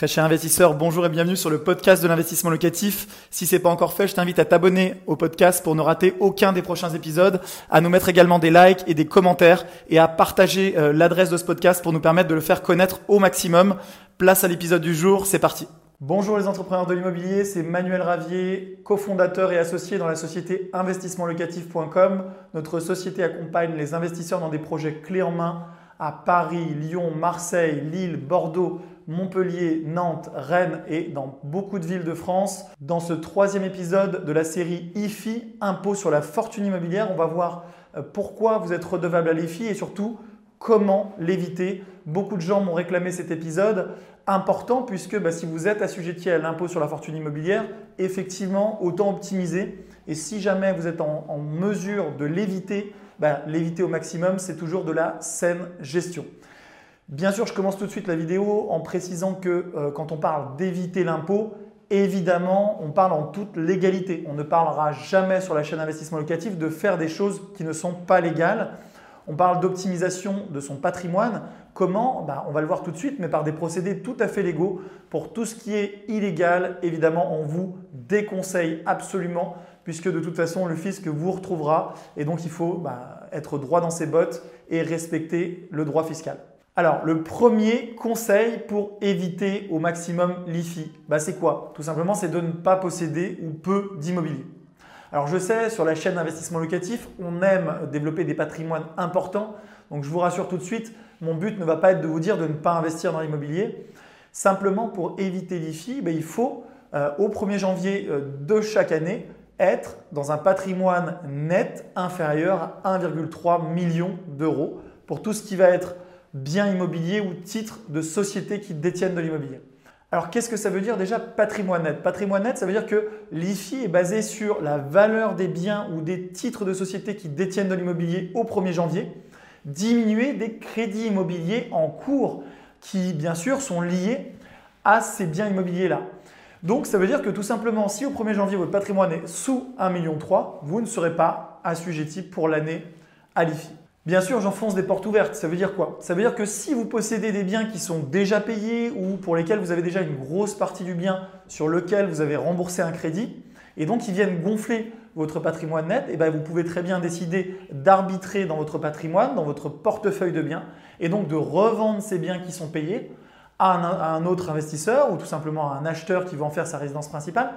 Très cher investisseur, bonjour et bienvenue sur le podcast de l'investissement locatif. Si c'est pas encore fait, je t'invite à t'abonner au podcast pour ne rater aucun des prochains épisodes, à nous mettre également des likes et des commentaires et à partager euh, l'adresse de ce podcast pour nous permettre de le faire connaître au maximum. Place à l'épisode du jour, c'est parti. Bonjour les entrepreneurs de l'immobilier, c'est Manuel Ravier, cofondateur et associé dans la société investissementlocatif.com. Notre société accompagne les investisseurs dans des projets clés en main à Paris, Lyon, Marseille, Lille, Bordeaux, Montpellier, Nantes, Rennes et dans beaucoup de villes de France. Dans ce troisième épisode de la série IFI, Impôt sur la fortune immobilière, on va voir euh, pourquoi vous êtes redevable à l'IFI et surtout comment l'éviter. Beaucoup de gens m'ont réclamé cet épisode important puisque bah, si vous êtes assujetti à l'impôt sur la fortune immobilière, effectivement, autant optimiser. Et si jamais vous êtes en mesure de l'éviter, bah, l'éviter au maximum, c'est toujours de la saine gestion. Bien sûr, je commence tout de suite la vidéo en précisant que euh, quand on parle d'éviter l'impôt, évidemment, on parle en toute légalité. On ne parlera jamais sur la chaîne investissement locatif de faire des choses qui ne sont pas légales. On parle d'optimisation de son patrimoine. Comment? Bah, On va le voir tout de suite, mais par des procédés tout à fait légaux. Pour tout ce qui est illégal, évidemment, on vous déconseille absolument puisque de toute façon, le fisc vous retrouvera et donc il faut bah, être droit dans ses bottes et respecter le droit fiscal. Alors, le premier conseil pour éviter au maximum l'IFI, bah, c'est quoi? Tout simplement, c'est de ne pas posséder ou peu d'immobilier. Alors, je sais, sur la chaîne d'investissement locatif, on aime développer des patrimoines importants. Donc, je vous rassure tout de suite, mon but ne va pas être de vous dire de ne pas investir dans l'immobilier. Simplement, pour éviter l'IFI, bah, il faut, euh, au 1er janvier euh, de chaque année, être dans un patrimoine net inférieur à 1,3 million d'euros pour tout ce qui va être bien immobilier ou titre de société qui détiennent de l'immobilier. Alors qu'est-ce que ça veut dire déjà patrimoine net? Patrimoine net, ça veut dire que l'IFI est basé sur la valeur des biens ou des titres de société qui détiennent de l'immobilier au 1er janvier, diminué des crédits immobiliers en cours qui bien sûr sont liés à ces biens immobiliers-là. Donc ça veut dire que tout simplement, si au 1er janvier votre patrimoine est sous 1,3 million, vous ne serez pas assujetti pour l'année à l'IFI. Bien sûr, j'enfonce des portes ouvertes. Ça veut dire quoi? Ça veut dire que si vous possédez des biens qui sont déjà payés ou pour lesquels vous avez déjà une grosse partie du bien sur lequel vous avez remboursé un crédit, et donc ils viennent gonfler votre patrimoine net, et eh bien vous pouvez très bien décider d'arbitrer dans votre patrimoine, dans votre portefeuille de biens, et donc de revendre ces biens qui sont payés à un, autre investisseur ou tout simplement à un acheteur qui va en faire sa résidence principale,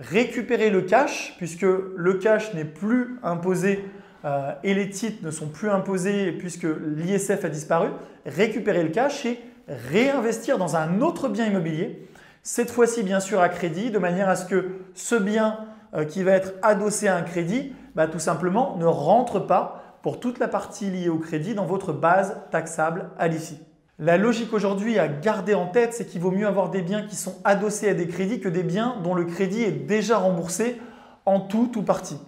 récupérer le cash, puisque le cash n'est plus imposé euh, et les titres ne sont plus imposés puisque l'ISF a disparu, récupérer le cash et réinvestir dans un autre bien immobilier, cette fois-ci bien sûr à crédit, de manière à ce que ce bien euh, qui va être adossé à un crédit, bah, tout simplement ne rentre pas pour toute la partie liée au crédit dans votre base taxable à l'IFI. La logique aujourd'hui à garder en tête, c'est qu'il vaut mieux avoir des biens qui sont adossés à des crédits que des biens dont le crédit est déjà remboursé en tout ou partie.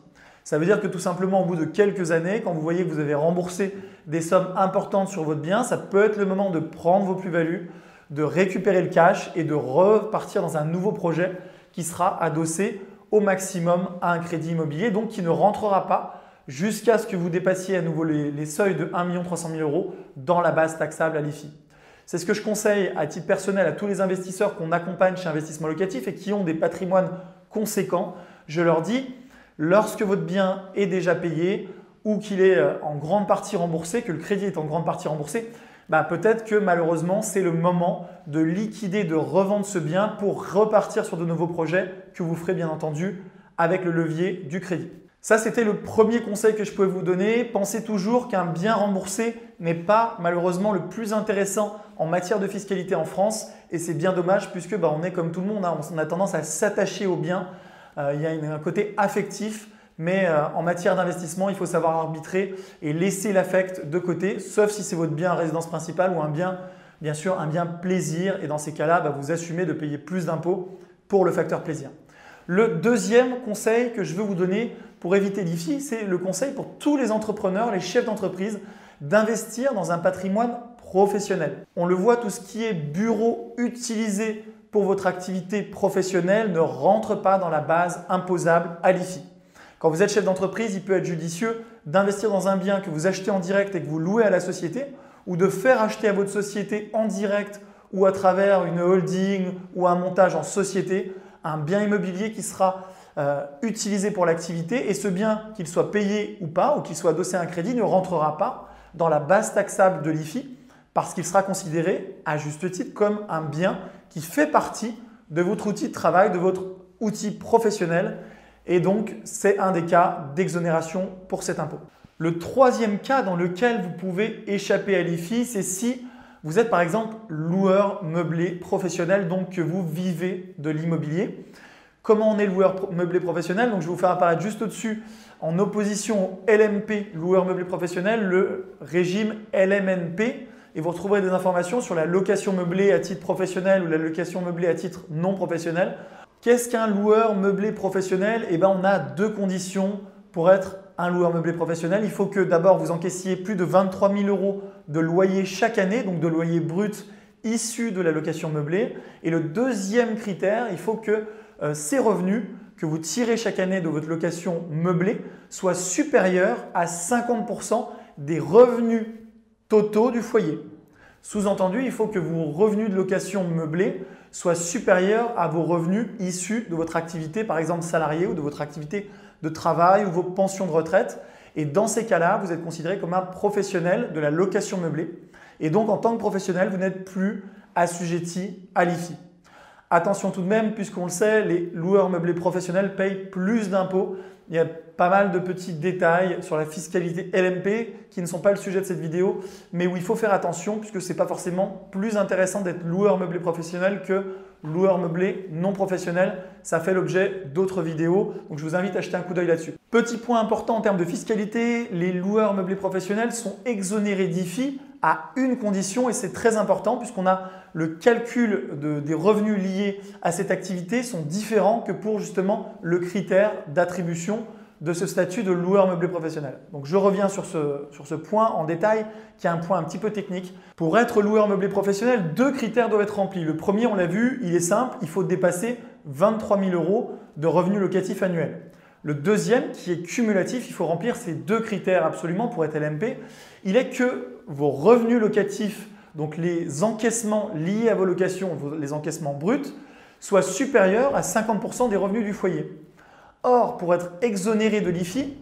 Ça veut dire que tout simplement, au bout de quelques années, quand vous voyez que vous avez remboursé des sommes importantes sur votre bien, ça peut être le moment de prendre vos plus-values, de récupérer le cash et de repartir dans un nouveau projet qui sera adossé au maximum à un crédit immobilier, donc qui ne rentrera pas jusqu'à ce que vous dépassiez à nouveau les, seuils de 1 300 000 euros dans la base taxable à l'IFI. C'est ce que je conseille à titre personnel à tous les investisseurs qu'on accompagne chez Investissement Locatif et qui ont des patrimoines conséquents. Je leur dis, lorsque votre bien est déjà payé ou qu'il est euh, en grande partie remboursé, que le crédit est en grande partie remboursé, bah peut-être que malheureusement c'est le moment de liquider, de revendre ce bien pour repartir sur de nouveaux projets que vous ferez bien entendu avec le levier du crédit. Ça, c'était le premier conseil que je pouvais vous donner. Pensez toujours qu'un bien remboursé n'est pas malheureusement le plus intéressant en matière de fiscalité en France. Et c'est bien dommage puisque bah, on est comme tout le monde, hein. on a tendance à s'attacher au bien. Euh, il y a un côté affectif. Mais euh, en matière d'investissement, il faut savoir arbitrer et laisser l'affect de côté, sauf si c'est votre bien à résidence principale ou un bien, bien sûr, un bien plaisir. Et dans ces cas-là, bah, vous assumez de payer plus d'impôts pour le facteur plaisir. Le deuxième conseil que je veux vous donner pour éviter l'IFI, c'est le conseil pour tous les entrepreneurs, les chefs d'entreprise, d'investir dans un patrimoine professionnel. On le voit, tout ce qui est bureau utilisé pour votre activité professionnelle ne rentre pas dans la base imposable à l'IFI. Quand vous êtes chef d'entreprise, il peut être judicieux d'investir dans un bien que vous achetez en direct et que vous louez à la société ou de faire acheter à votre société en direct ou à travers une holding ou un montage en société, un bien immobilier qui sera euh, utilisé pour l'activité et ce bien, qu'il soit payé ou pas, ou qu'il soit adossé à un crédit, ne rentrera pas dans la base taxable de l'IFI parce qu'il sera considéré à juste titre comme un bien qui fait partie de votre outil de travail, de votre outil professionnel et donc c'est un des cas d'exonération pour cet impôt. Le troisième cas dans lequel vous pouvez échapper à l'IFI, c'est si vous êtes par exemple loueur meublé professionnel, donc que vous vivez de l'immobilier. Comment on est loueur meublé professionnel Donc je vais vous faire apparaître juste au-dessus, en opposition au LMP, loueur meublé professionnel, le régime LMNP. Et vous retrouverez des informations sur la location meublée à titre professionnel ou la location meublée à titre non professionnel. Qu'est-ce qu'un loueur meublé professionnel? Eh bien, on a deux conditions pour être un loueur meublé professionnel. Il faut que d'abord vous encaissiez plus de 23 000 euros de loyer chaque année, donc de loyer brut issu de la location meublée. Et le deuxième critère, il faut que ces revenus que vous tirez chaque année de votre location meublée soient supérieurs à 50% des revenus totaux du foyer. Sous-entendu, il faut que vos revenus de location meublée soient supérieurs à vos revenus issus de votre activité, par exemple salarié ou de votre activité de travail ou vos pensions de retraite. Et dans ces cas-là, vous êtes considéré comme un professionnel de la location meublée. Et donc, en tant que professionnel, vous n'êtes plus assujetti à l'IFI. Attention tout de même, puisqu'on le sait, les loueurs meublés professionnels payent plus d'impôts. Il y a pas mal de petits détails sur la fiscalité LMP qui ne sont pas le sujet de cette vidéo, mais où il faut faire attention puisque ce n'est pas forcément plus intéressant d'être loueur meublé professionnel que loueur meublé non professionnel. Ça fait l'objet d'autres vidéos, donc je vous invite à jeter un coup d'œil là-dessus. Petit point important en termes de fiscalité, les loueurs meublés professionnels sont exonérés d'IFI à une condition et c'est très important puisqu'on a le calcul des revenus liés à cette activité sont différents que pour justement le critère d'attribution de ce statut de loueur meublé professionnel. Donc je reviens sur ce, sur ce point en détail, qui est un point un petit peu technique. Pour être loueur meublé professionnel, deux critères doivent être remplis. Le premier, on l'a vu, il est simple, il faut dépasser 23 000 euros de revenus locatifs annuels. Le deuxième, qui est cumulatif, il faut remplir ces deux critères absolument pour être LMP, il est que vos revenus locatifs, donc les encaissements liés à vos locations, les encaissements bruts, soient supérieurs à 50% des revenus du foyer. Or, pour être exonéré de l'IFI,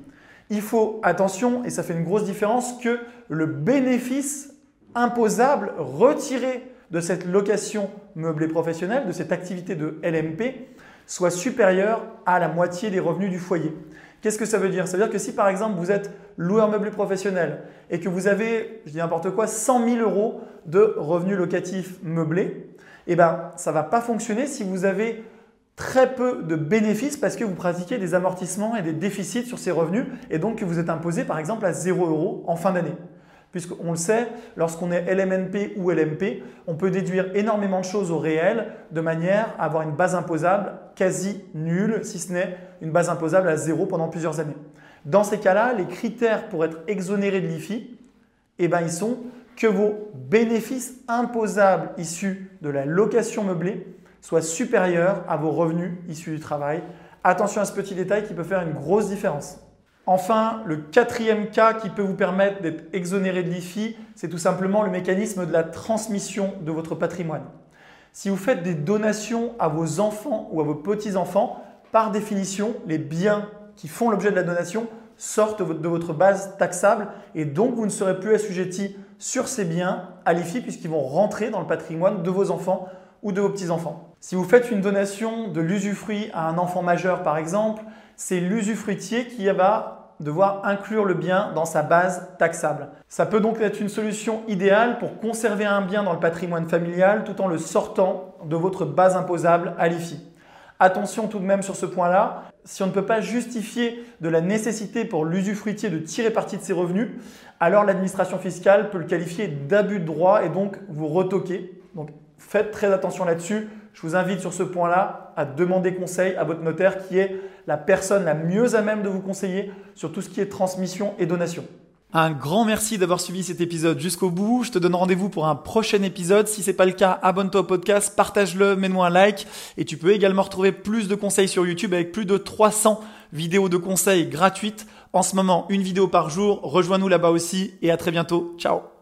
il faut, attention, et ça fait une grosse différence, que le bénéfice imposable retiré de cette location meublée professionnelle, de cette activité de LMP, soit supérieur à la moitié des revenus du foyer. Qu'est-ce que ça veut dire? Ça veut dire que si par exemple vous êtes loueur meublé professionnel et que vous avez, je dis n'importe quoi, 100 000 euros de revenus locatifs meublés, eh ben, ça ne va pas fonctionner si vous avez très peu de bénéfices parce que vous pratiquez des amortissements et des déficits sur ces revenus et donc que vous êtes imposé par exemple à 0 euros en fin d'année. Puisqu'on le sait, lorsqu'on est LMNP ou LMP, on peut déduire énormément de choses au réel de manière à avoir une base imposable quasi nulle, si ce n'est une base imposable à zéro pendant plusieurs années. Dans ces cas-là, les critères pour être exonéré de l'IFI, eh ben, ils sont que vos bénéfices imposables issus de la location meublée soit supérieur à vos revenus issus du travail. Attention à ce petit détail qui peut faire une grosse différence. Enfin, le quatrième cas qui peut vous permettre d'être exonéré de l'IFI, c'est tout simplement le mécanisme de la transmission de votre patrimoine. Si vous faites des donations à vos enfants ou à vos petits-enfants, par définition, les biens qui font l'objet de la donation sortent de votre base taxable et donc vous ne serez plus assujetti sur ces biens à l'IFI puisqu'ils vont rentrer dans le patrimoine de vos enfants ou de vos petits-enfants. Si vous faites une donation de l'usufruit à un enfant majeur, par exemple, c'est l'usufruitier qui va devoir inclure le bien dans sa base taxable. Ça peut donc être une solution idéale pour conserver un bien dans le patrimoine familial tout en le sortant de votre base imposable à l'IFI. Attention tout de même sur ce point-là, si on ne peut pas justifier de la nécessité pour l'usufruitier de tirer parti de ses revenus, alors l'administration fiscale peut le qualifier d'abus de droit et donc vous retoquer. Donc faites très attention là-dessus. Je vous invite sur ce point-là à demander conseil à votre notaire qui est la personne la mieux à même de vous conseiller sur tout ce qui est transmission et donation. Un grand merci d'avoir suivi cet épisode jusqu'au bout. Je te donne rendez-vous pour un prochain épisode. Si c'est pas le cas, abonne-toi au podcast, partage-le, mets-moi un like. Et tu peux également retrouver plus de conseils sur YouTube avec plus de 300 vidéos de conseils gratuites. En ce moment, une vidéo par jour. Rejoins-nous là-bas aussi et à très bientôt. Ciao